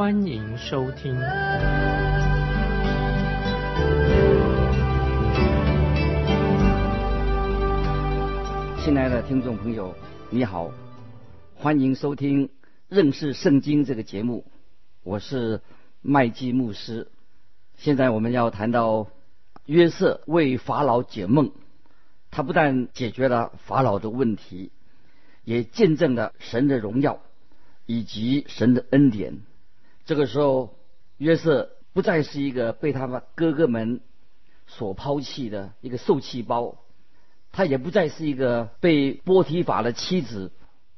欢迎收听。亲爱的听众朋友，你好，欢迎收听认识圣经这个节目，我是麦基牧师。现在我们要谈到约瑟为法老解梦。他不但解决了法老的问题，也见证了神的荣耀以及神的恩典。这个时候，约瑟不再是一个被他们哥哥们所抛弃的一个受气包，他也不再是一个被波提法的妻子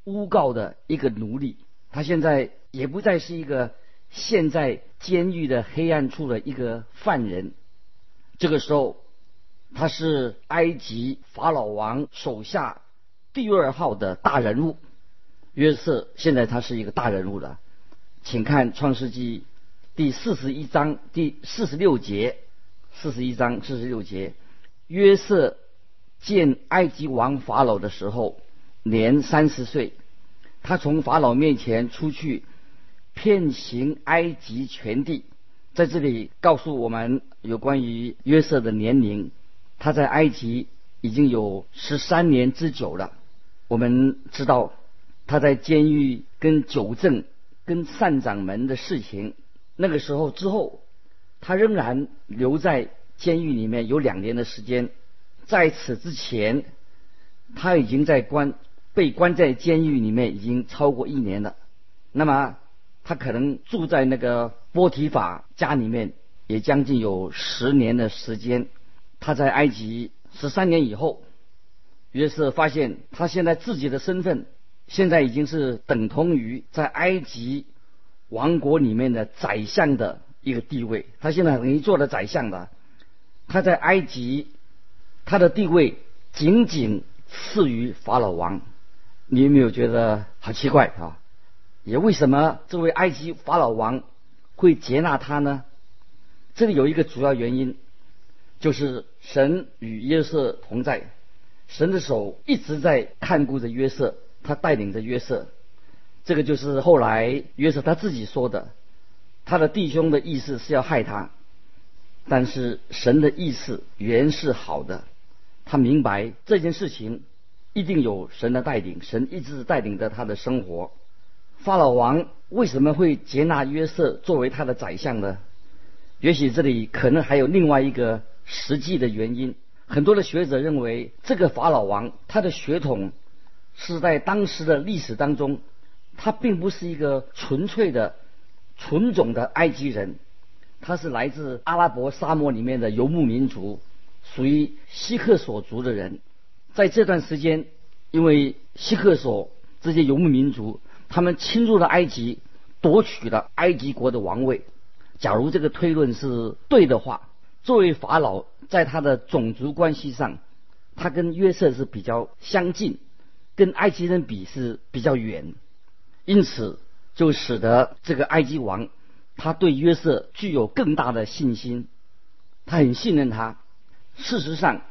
诬告的一个奴隶，他现在也不再是一个陷在监狱的黑暗处的一个犯人。这个时候。他是埃及法老王手下第二号的大人物，约瑟。现在他是一个大人物了，请看《创世纪》第四十一章第四十六节。四十一章四十六节，约瑟见埃及王法老的时候，年三十岁。他从法老面前出去，遍行埃及全地。在这里告诉我们有关于约瑟的年龄。他在埃及已经有十三年之久了。我们知道他在监狱跟九正跟善长门的事情，那个时候之后，他仍然留在监狱里面有两年的时间。在此之前，他已经在关被关在监狱里面已经超过一年了。那么他可能住在那个波提法家里面，也将近有十年的时间。他在埃及十三年以后，约瑟发现他现在自己的身份现在已经是等同于在埃及王国里面的宰相的一个地位。他现在等于做了宰相的，他在埃及他的地位仅仅次于法老王。你有没有觉得好奇怪啊？也为什么这位埃及法老王会接纳他呢？这里有一个主要原因。就是神与约瑟同在，神的手一直在看顾着约瑟，他带领着约瑟。这个就是后来约瑟他自己说的，他的弟兄的意思是要害他，但是神的意思原是好的。他明白这件事情一定有神的带领，神一直带领着他的生活。法老王为什么会接纳约瑟作为他的宰相呢？也许这里可能还有另外一个。实际的原因，很多的学者认为，这个法老王他的血统是在当时的历史当中，他并不是一个纯粹的纯种的埃及人，他是来自阿拉伯沙漠里面的游牧民族，属于希克索族的人。在这段时间，因为希克索这些游牧民族，他们侵入了埃及，夺取了埃及国的王位。假如这个推论是对的话。作为法老，在他的种族关系上，他跟约瑟是比较相近，跟埃及人比是比较远，因此就使得这个埃及王他对约瑟具有更大的信心，他很信任他。事实上，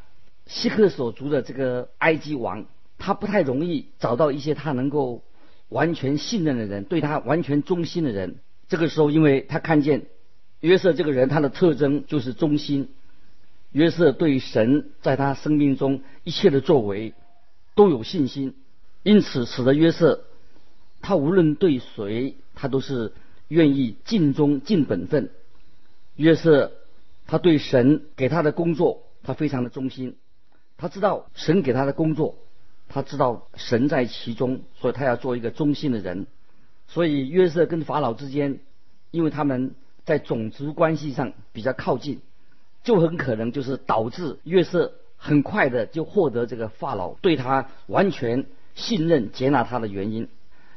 希克所族的这个埃及王，他不太容易找到一些他能够完全信任的人，对他完全忠心的人。这个时候，因为他看见。约瑟这个人，他的特征就是忠心。约瑟对神在他生命中一切的作为都有信心，因此使得约瑟他无论对谁，他都是愿意尽忠尽本分。约瑟他对神给他的工作，他非常的忠心。他知道神给他的工作，他知道神在其中，所以他要做一个忠心的人。所以约瑟跟法老之间，因为他们。在种族关系上比较靠近，就很可能就是导致约瑟很快的就获得这个法老对他完全信任、接纳他的原因。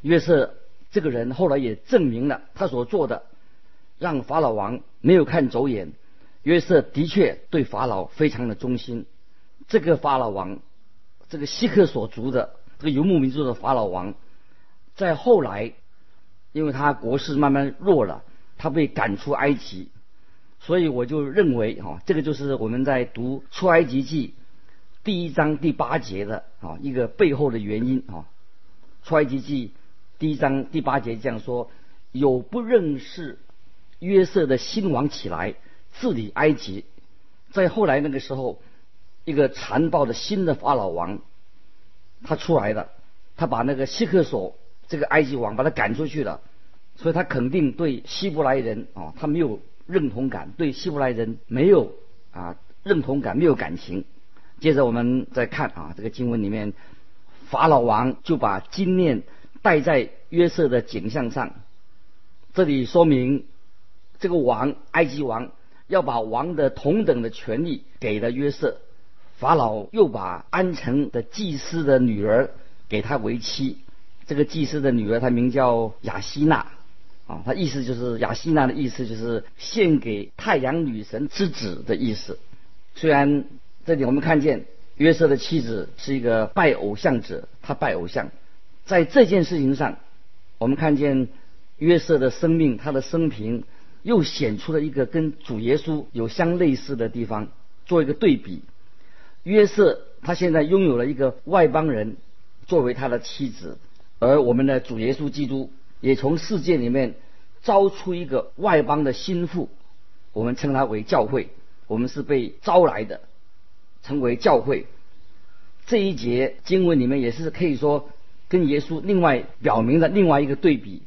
约瑟这个人后来也证明了他所做的让法老王没有看走眼。约瑟的确对法老非常的忠心。这个法老王，这个希克所族的这个游牧民族的法老王，在后来，因为他国势慢慢弱了，他被赶出埃及。所以我就认为，哈，这个就是我们在读出埃及记第一章第八节的啊一个背后的原因啊。出埃及记第一章第八节这样说：有不认识约瑟的新王起来治理埃及，在后来那个时候，一个残暴的新的法老王他出来了，他把那个希克索这个埃及王把他赶出去了，所以他肯定对希伯来人啊，他没有。认同感对希伯来人没有啊认同感没有感情。接着我们再看啊这个经文里面，法老王就把金链戴在约瑟的颈项上。这里说明这个王埃及王要把王的同等的权利给了约瑟。法老又把安城的祭司的女儿给他为妻。这个祭司的女儿她名叫雅西娜。啊，他意思就是雅西娜的意思就是献给太阳女神之子的意思。虽然这里我们看见约瑟的妻子是一个拜偶像者，他拜偶像，在这件事情上，我们看见约瑟的生命，他的生平又显出了一个跟主耶稣有相类似的地方，做一个对比。约瑟他现在拥有了一个外邦人作为他的妻子，而我们的主耶稣基督。也从世界里面招出一个外邦的心腹，我们称他为教会。我们是被招来的，称为教会。这一节经文里面也是可以说跟耶稣另外表明了另外一个对比。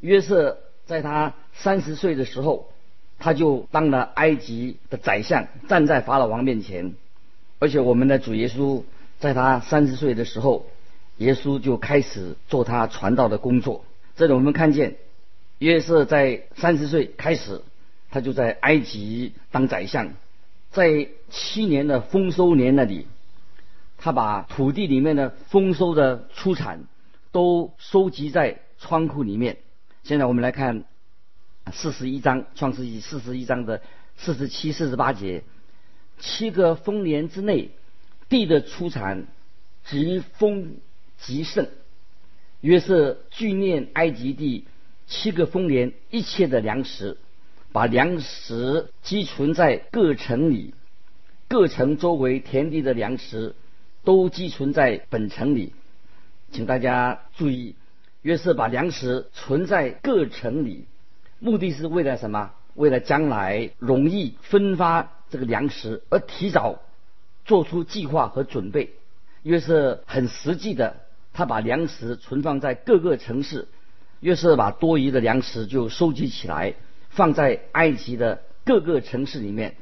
约瑟在他三十岁的时候，他就当了埃及的宰相，站在法老王面前。而且我们的主耶稣在他三十岁的时候，耶稣就开始做他传道的工作。这里我们看见，约瑟在三十岁开始，他就在埃及当宰相，在七年的丰收年那里，他把土地里面的丰收的出产都收集在仓库里面。现在我们来看四十一章创世纪四十一章的四十七、四十八节，七个丰年之内，地的出产极丰极盛。约瑟纪念埃及地七个丰年一切的粮食，把粮食积存在各城里，各城周围田地的粮食都积存在本城里。请大家注意，约瑟把粮食存在各城里，目的是为了什么？为了将来容易分发这个粮食，而提早做出计划和准备。约瑟很实际的。他把粮食存放在各个城市，约瑟把多余的粮食就收集起来，放在埃及的各个城市里面，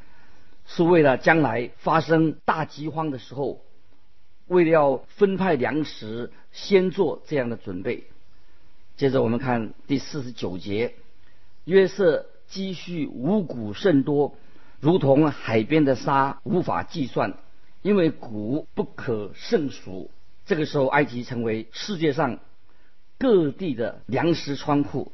是为了将来发生大饥荒的时候，为了要分派粮食，先做这样的准备。接着我们看第四十九节，约瑟积蓄五谷甚多，如同海边的沙，无法计算，因为谷不可胜数。这个时候，埃及成为世界上各地的粮食仓库，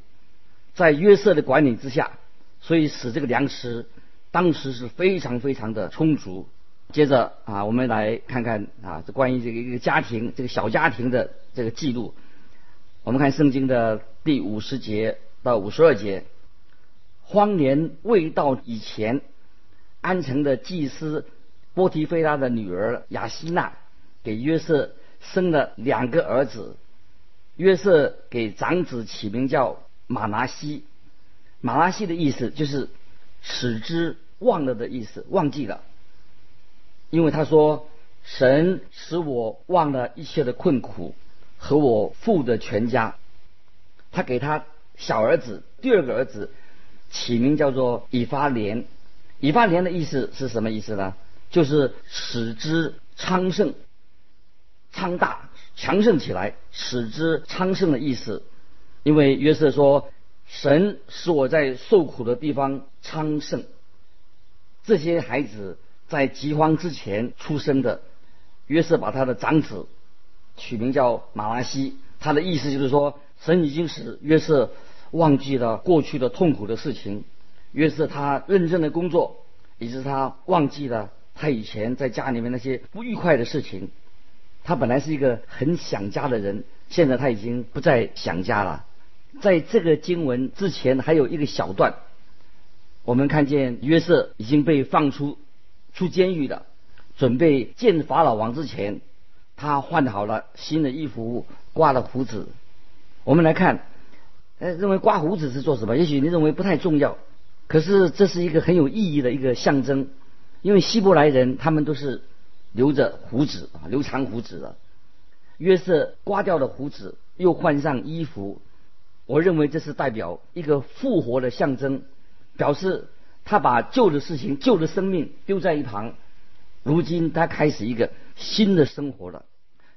在约瑟的管理之下，所以使这个粮食当时是非常非常的充足。接着啊，我们来看看啊，这关于这个一个家庭这个小家庭的这个记录。我们看圣经的第五十节到五十二节，荒年未到以前，安城的祭司波提菲拉的女儿雅西娜给约瑟。生了两个儿子，约瑟给长子起名叫马拿西，马拿西的意思就是使之忘了的意思，忘记了。因为他说神使我忘了一切的困苦和我父的全家。他给他小儿子第二个儿子起名叫做以发莲，以发莲的意思是什么意思呢？就是使之昌盛。昌大强盛起来，使之昌盛的意思。因为约瑟说：“神使我在受苦的地方昌盛。”这些孩子在饥荒之前出生的，约瑟把他的长子取名叫马拉西。他的意思就是说，神已经使约瑟忘记了过去的痛苦的事情。约瑟他认真的工作，以致他忘记了他以前在家里面那些不愉快的事情。他本来是一个很想家的人，现在他已经不再想家了。在这个经文之前还有一个小段，我们看见约瑟已经被放出出监狱了，准备见法老王之前，他换好了新的衣服，刮了胡子。我们来看，呃，认为刮胡子是做什么？也许你认为不太重要，可是这是一个很有意义的一个象征，因为希伯来人他们都是留着胡子啊，留长胡子的。约瑟刮掉了胡子，又换上衣服。我认为这是代表一个复活的象征，表示他把旧的事情、旧的生命丢在一旁，如今他开始一个新的生活了。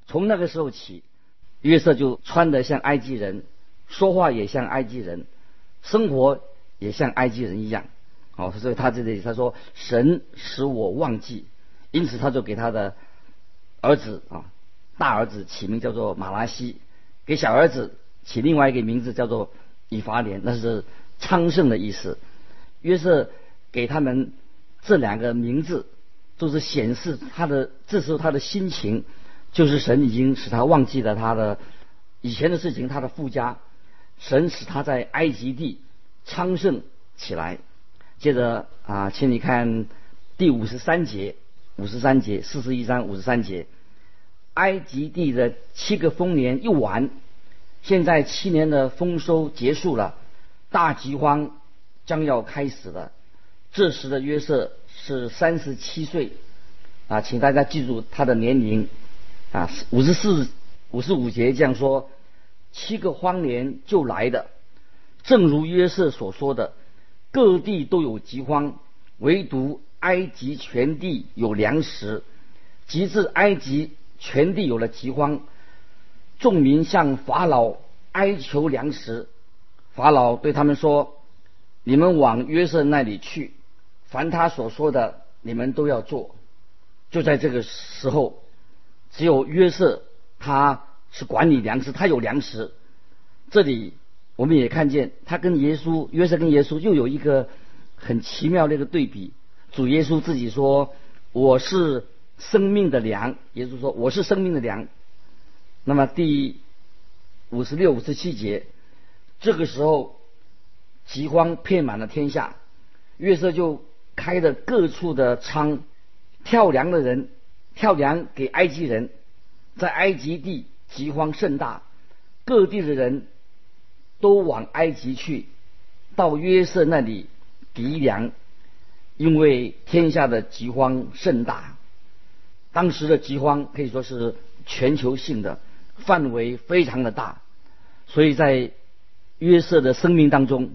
从那个时候起，约瑟就穿得像埃及人，说话也像埃及人，生活也像埃及人一样。哦，所以他这里他说：“神使我忘记。”因此，他就给他的儿子啊，大儿子起名叫做马拉西，给小儿子。起另外一个名字叫做以法莲，那是昌盛的意思。约瑟给他们这两个名字，都是显示他的这时候他的心情，就是神已经使他忘记了他的以前的事情，他的富家，神使他在埃及地昌盛起来。接着啊，请你看第五十三节，五十三节四十一章五十三节，埃及地的七个丰年又完。现在七年的丰收结束了，大饥荒将要开始了。这时的约瑟是三十七岁，啊，请大家记住他的年龄，啊，五十四、五十五节这样说：七个荒年就来的，正如约瑟所说的，各地都有饥荒，唯独埃及全地有粮食。及至埃及全地有了饥荒。众民向法老哀求粮食，法老对他们说：“你们往约瑟那里去，凡他所说的，你们都要做。”就在这个时候，只有约瑟他是管理粮食，他有粮食。这里我们也看见他跟耶稣，约瑟跟耶稣又有一个很奇妙的一个对比。主耶稣自己说：“我是生命的粮。”耶稣说：“我是生命的粮。”那么第五十六、五十七节，这个时候饥荒遍满了天下，约瑟就开着各处的仓，跳粮的人跳粮给埃及人，在埃及地饥荒甚大，各地的人都往埃及去，到约瑟那里抵粮，因为天下的饥荒甚大，当时的饥荒可以说是全球性的。范围非常的大，所以在约瑟的生命当中，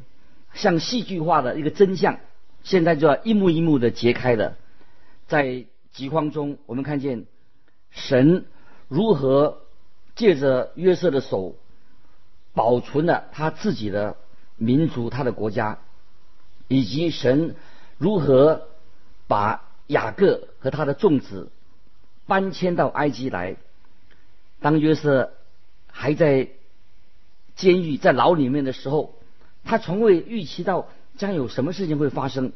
像戏剧化的一个真相，现在就要一幕一幕的揭开了。在饥荒中，我们看见神如何借着约瑟的手，保存了他自己的民族、他的国家，以及神如何把雅各和他的众子搬迁到埃及来。当约瑟还在监狱、在牢里面的时候，他从未预期到将有什么事情会发生。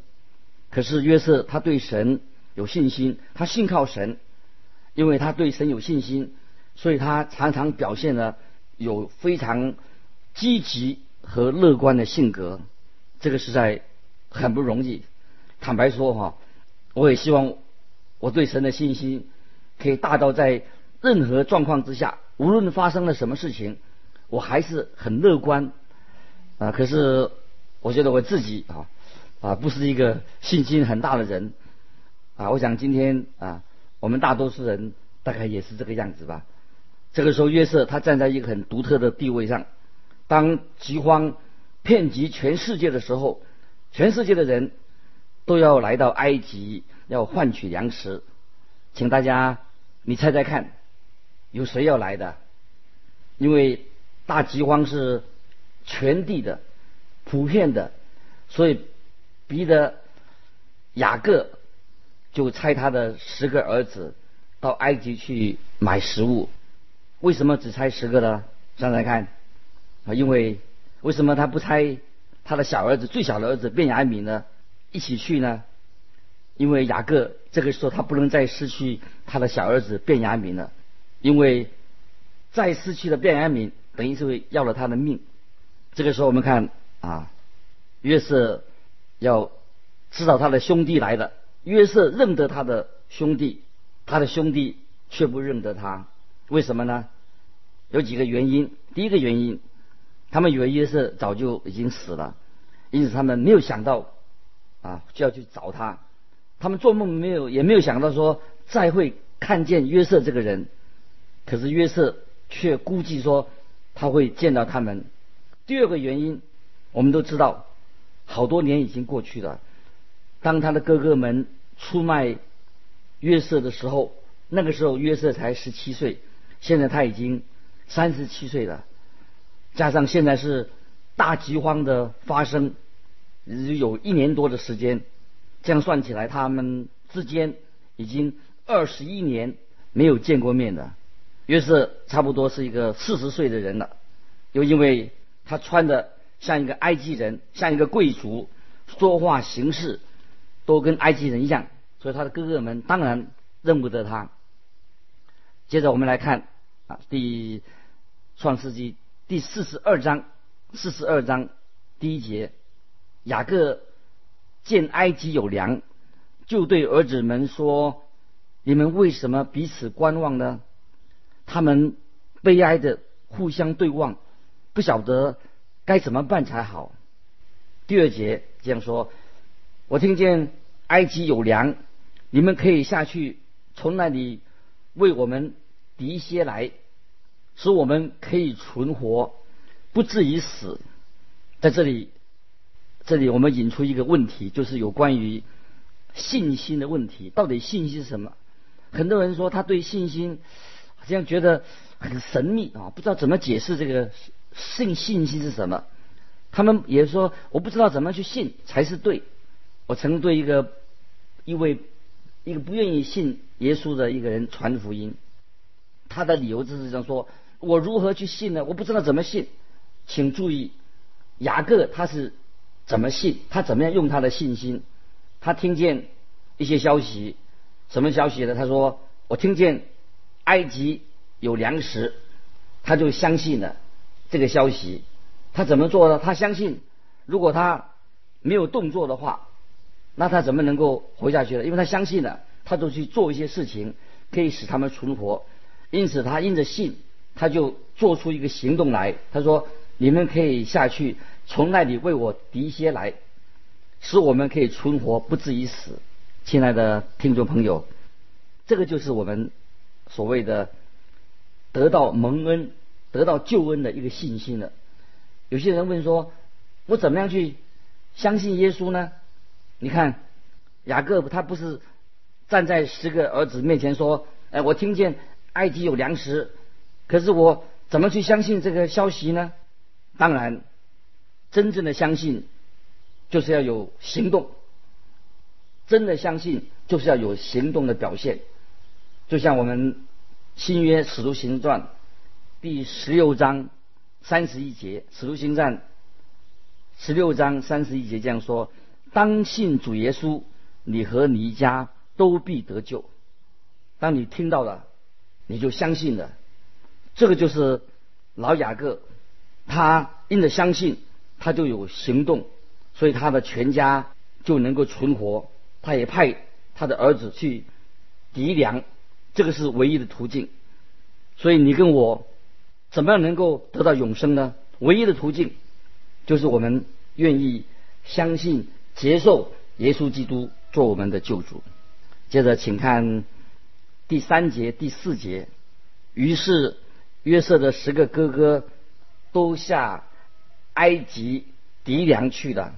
可是约瑟他对神有信心，他信靠神，因为他对神有信心，所以他常常表现了有非常积极和乐观的性格。这个实在很不容易。坦白说哈，我也希望我对神的信心可以大到在。任何状况之下，无论发生了什么事情，我还是很乐观啊。可是我觉得我自己啊啊不是一个信心很大的人啊。我想今天啊，我们大多数人大概也是这个样子吧。这个时候，约瑟他站在一个很独特的地位上。当饥荒遍及全世界的时候，全世界的人都要来到埃及，要换取粮食。请大家，你猜猜看。有谁要来的？因为大饥荒是全地的、普遍的，所以逼得雅各就差他的十个儿子到埃及去买食物。为什么只差十个呢？想想看啊，因为为什么他不猜他的小儿子最小的儿子便雅敏呢一起去呢？因为雅各这个时候他不能再失去他的小儿子卞雅敏了，因为再失去了卞雅敏，等于是会要了他的命。这个时候我们看啊，约瑟要知道他的兄弟来了，约瑟认得他的兄弟，他的兄弟却不认得他，为什么呢？有几个原因。第一个原因，他们以为约瑟早就已经死了，因此他们没有想到啊就要去找他。他们做梦没有也没有想到说再会看见约瑟这个人。可是约瑟却估计说他会见到他们。第二个原因，我们都知道，好多年已经过去了。当他的哥哥们出卖约瑟的时候，那个时候约瑟才十七岁，现在他已经。三十七岁了，加上现在是大饥荒的发生，有一年多的时间，这样算起来，他们之间已经二十一年没有见过面了。约瑟差不多是一个四十岁的人了，又因为他穿的像一个埃及人，像一个贵族，说话行事都跟埃及人一样，所以他的哥哥们当然认不得他。接着我们来看啊，第。创世纪第四十二章，四十二章第一节，雅各见埃及有粮，就对儿子们说：“你们为什么彼此观望呢？”他们悲哀的互相对望，不晓得该怎么办才好。第二节这样说：“我听见埃及有粮，你们可以下去，从那里为我们抵一些来。”使我们可以存活，不至于死。在这里，这里我们引出一个问题，就是有关于信心的问题。到底信心是什么？很多人说他对信心好像觉得很神秘啊，不知道怎么解释这个信信心是什么。他们也说我不知道怎么去信才是对。我曾对一个一位一个不愿意信耶稣的一个人传福音，他的理由就是这样说。我如何去信呢？我不知道怎么信，请注意，雅各他是怎么信？他怎么样用他的信心？他听见一些消息，什么消息呢？他说：“我听见埃及有粮食，他就相信了这个消息。他怎么做呢？他相信，如果他没有动作的话，那他怎么能够活下去呢？因为他相信了，他就去做一些事情，可以使他们存活。因此，他因着信。”他就做出一个行动来，他说：“你们可以下去，从那里为我敌些来，使我们可以存活，不至于死。”亲爱的听众朋友，这个就是我们所谓的得到蒙恩、得到救恩的一个信心了。有些人问说：“我怎么样去相信耶稣呢？”你看，雅各他不是站在十个儿子面前说：“哎，我听见埃及有粮食。”可是我怎么去相信这个消息呢？当然，真正的相信就是要有行动。真的相信就是要有行动的表现。就像我们新约使徒行传第十六章三十一节，使徒行传十六章三十一节这样说：“当信主耶稣，你和你一家都必得救。”当你听到了，你就相信了。这个就是老雅各，他因着相信，他就有行动，所以他的全家就能够存活。他也派他的儿子去抵粮，这个是唯一的途径。所以你跟我怎么样能够得到永生呢？唯一的途径就是我们愿意相信、接受耶稣基督做我们的救主。接着，请看第三节、第四节。于是。约瑟的十个哥哥都下埃及敌粮去了，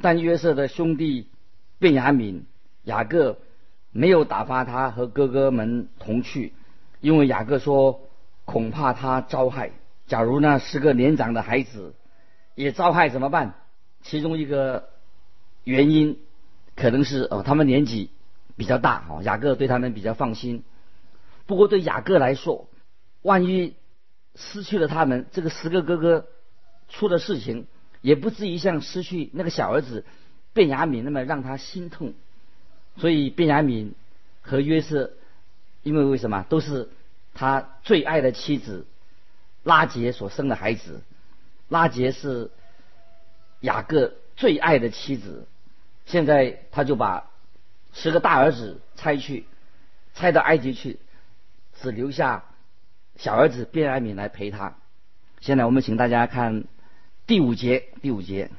但约瑟的兄弟便雅敏、雅各没有打发他和哥哥们同去，因为雅各说恐怕他遭害。假如那十个年长的孩子也遭害怎么办？其中一个原因可能是哦，他们年纪比较大哦，雅各对他们比较放心。不过对雅各来说，万一失去了他们，这个十个哥哥出了事情，也不至于像失去那个小儿子卞雅敏那么让他心痛。所以卞雅敏和约瑟，因为为什么都是他最爱的妻子拉杰所生的孩子。拉杰是雅各最爱的妻子，现在他就把十个大儿子拆去，拆到埃及去，只留下小儿子卞雅敏来陪他。现在我们请大家看第五节，第五节，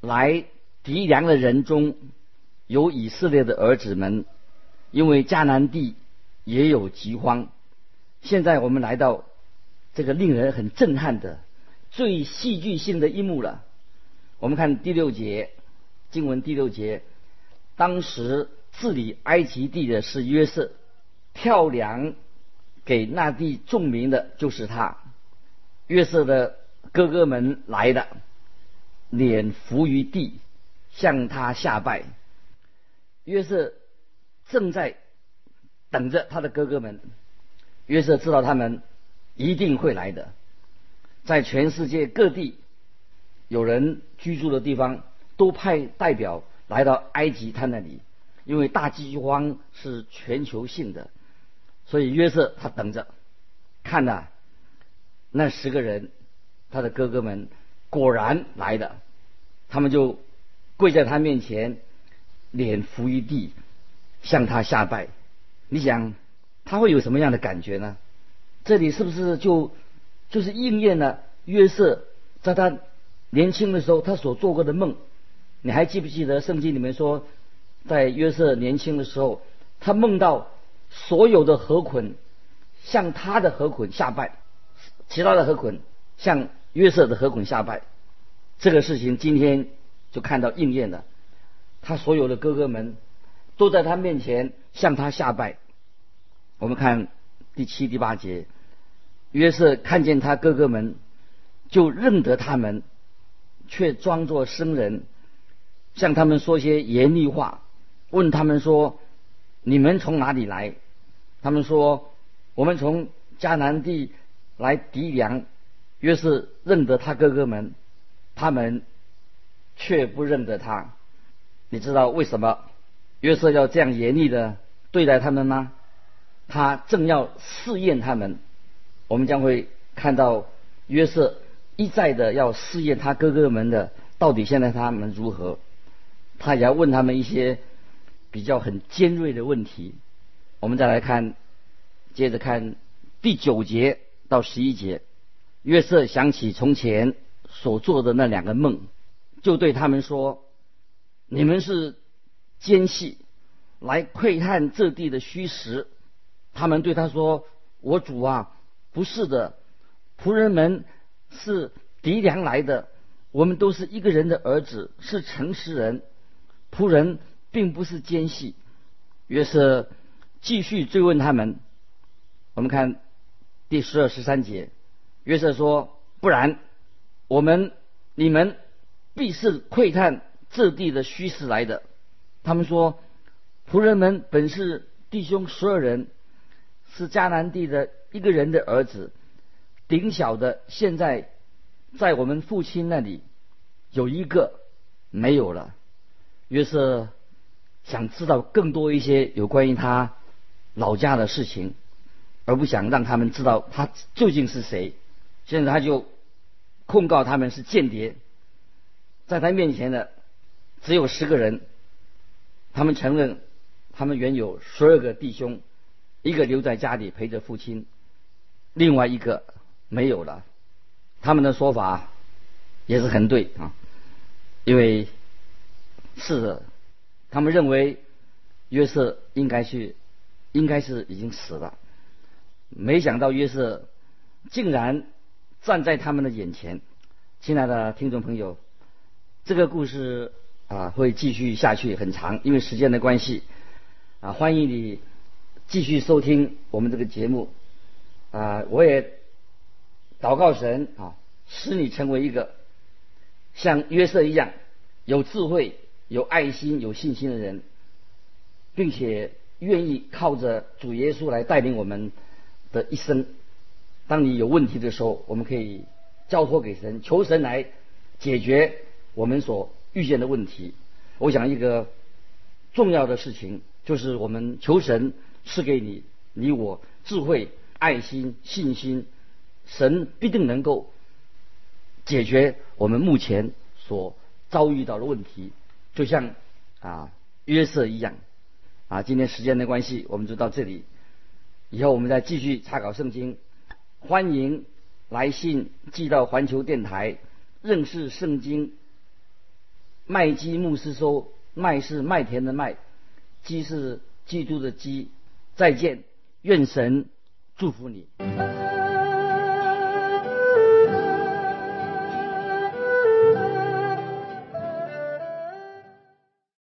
来敌粮的人中有以色列的儿子们，因为迦南地也有饥荒。现在我们来到这个令人很震撼的、最戏剧性的一幕了。我们看第六节经文第六节，当时治理埃及地的是约瑟，跳粮给那地众民的就是他。约瑟的哥哥们来的，脸伏于地，向他下拜。约瑟正在等着他的哥哥们。约瑟知道他们一定会来的，在全世界各地有人居住的地方，都派代表来到埃及他那里，因为大饥荒是全球性的，所以约瑟他等着，看呐。那十个人，他的哥哥们果然来了，他们就跪在他面前，脸伏于地，向他下拜。你想他会有什么样的感觉呢？这里是不是就就是应验了约瑟在他年轻的时候他所做过的梦？你还记不记得圣经里面说，在约瑟年轻的时候，他梦到所有的河捆向他的河捆下拜。其他的河捆向约瑟的河捆下拜，这个事情今天就看到应验了。他所有的哥哥们都在他面前向他下拜。我们看第七、第八节，约瑟看见他哥哥们，就认得他们，却装作生人，向他们说些严厉话，问他们说：“你们从哪里来？”他们说：“我们从迦南地。”来敌粮，约瑟认得他哥哥们，他们却不认得他。你知道为什么约瑟要这样严厉的对待他们吗？他正要试验他们。我们将会看到约瑟一再的要试验他哥哥们的到底现在他们如何。他也要问他们一些比较很尖锐的问题。我们再来看，接着看第九节。到十一节，约瑟想起从前所做的那两个梦，就对他们说：“你们是奸细，来窥探这地的虚实。”他们对他说：“我主啊，不是的，仆人们是敌粮来的，我们都是一个人的儿子，是诚实人。仆人并不是奸细。”约瑟继续追问他们，我们看。第十二、十三节，约瑟说：“不然，我们你们必是窥探这地的虚实来的。”他们说：“仆人们本是弟兄十二人，是迦南地的一个人的儿子，顶小的现在在我们父亲那里有一个没有了。”约瑟想知道更多一些有关于他老家的事情。而不想让他们知道他究竟是谁，现在他就控告他们是间谍，在他面前的只有十个人，他们承认他们原有十二个弟兄，一个留在家里陪着父亲，另外一个没有了。他们的说法也是很对啊，因为是的，他们认为约瑟应该去，应该是已经死了。没想到约瑟竟然站在他们的眼前，亲爱的听众朋友，这个故事啊会继续下去很长，因为时间的关系啊，欢迎你继续收听我们这个节目啊，我也祷告神啊，使你成为一个像约瑟一样有智慧、有爱心、有信心的人，并且愿意靠着主耶稣来带领我们。的一生，当你有问题的时候，我们可以交托给神，求神来解决我们所遇见的问题。我想一个重要的事情就是我们求神赐给你你我智慧、爱心、信心，神必定能够解决我们目前所遭遇到的问题。就像啊约瑟一样啊。今天时间的关系，我们就到这里。以后我们再继续查考圣经。欢迎来信寄到环球电台，认识圣经。麦基牧师说：“麦是麦田的麦，基是基督的基。”再见，愿神祝福你。